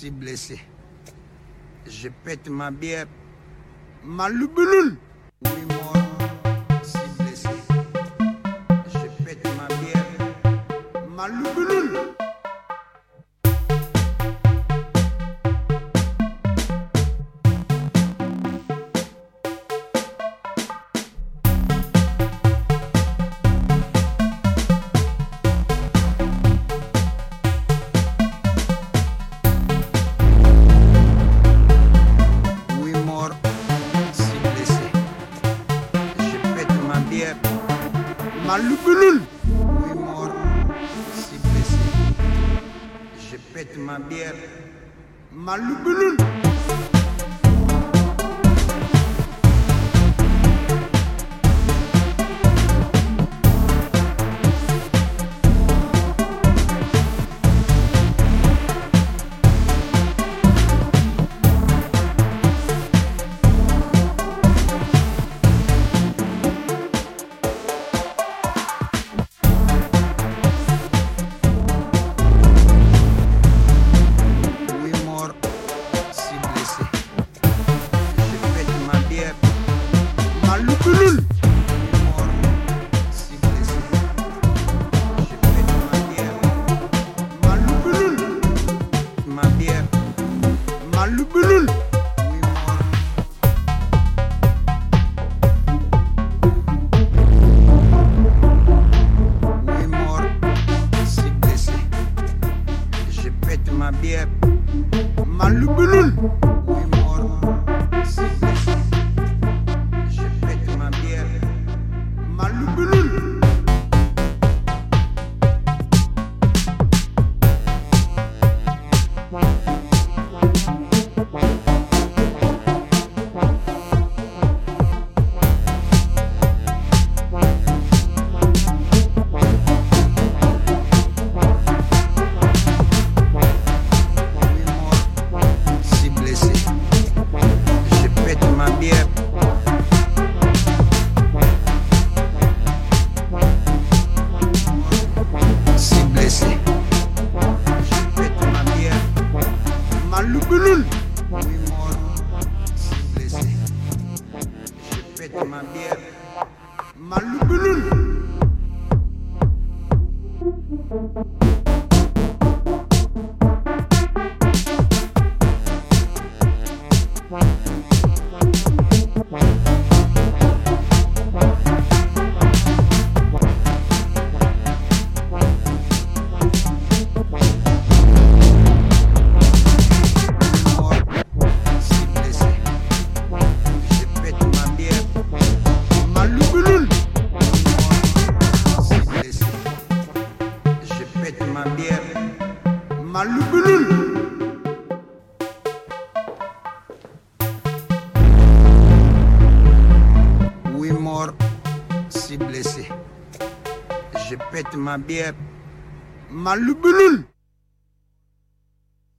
si blessé. Je pète ma bière. Maloubeloul. Oui, mort, si blessé. Je pète ma bière. Maloubeloul. Oui, Maloubeloul. Oui, mort, si blessé. Je pète ma bière. Maloubeloul. Ma bière. Maloubeloul. Oui, Maloubeloul. Oui, mort, si blessé. Je pète ma bière. Mort, ma bière. Maloubeloul. Oui, mort, si blessé. Je pète ma bière. Maloubeloul.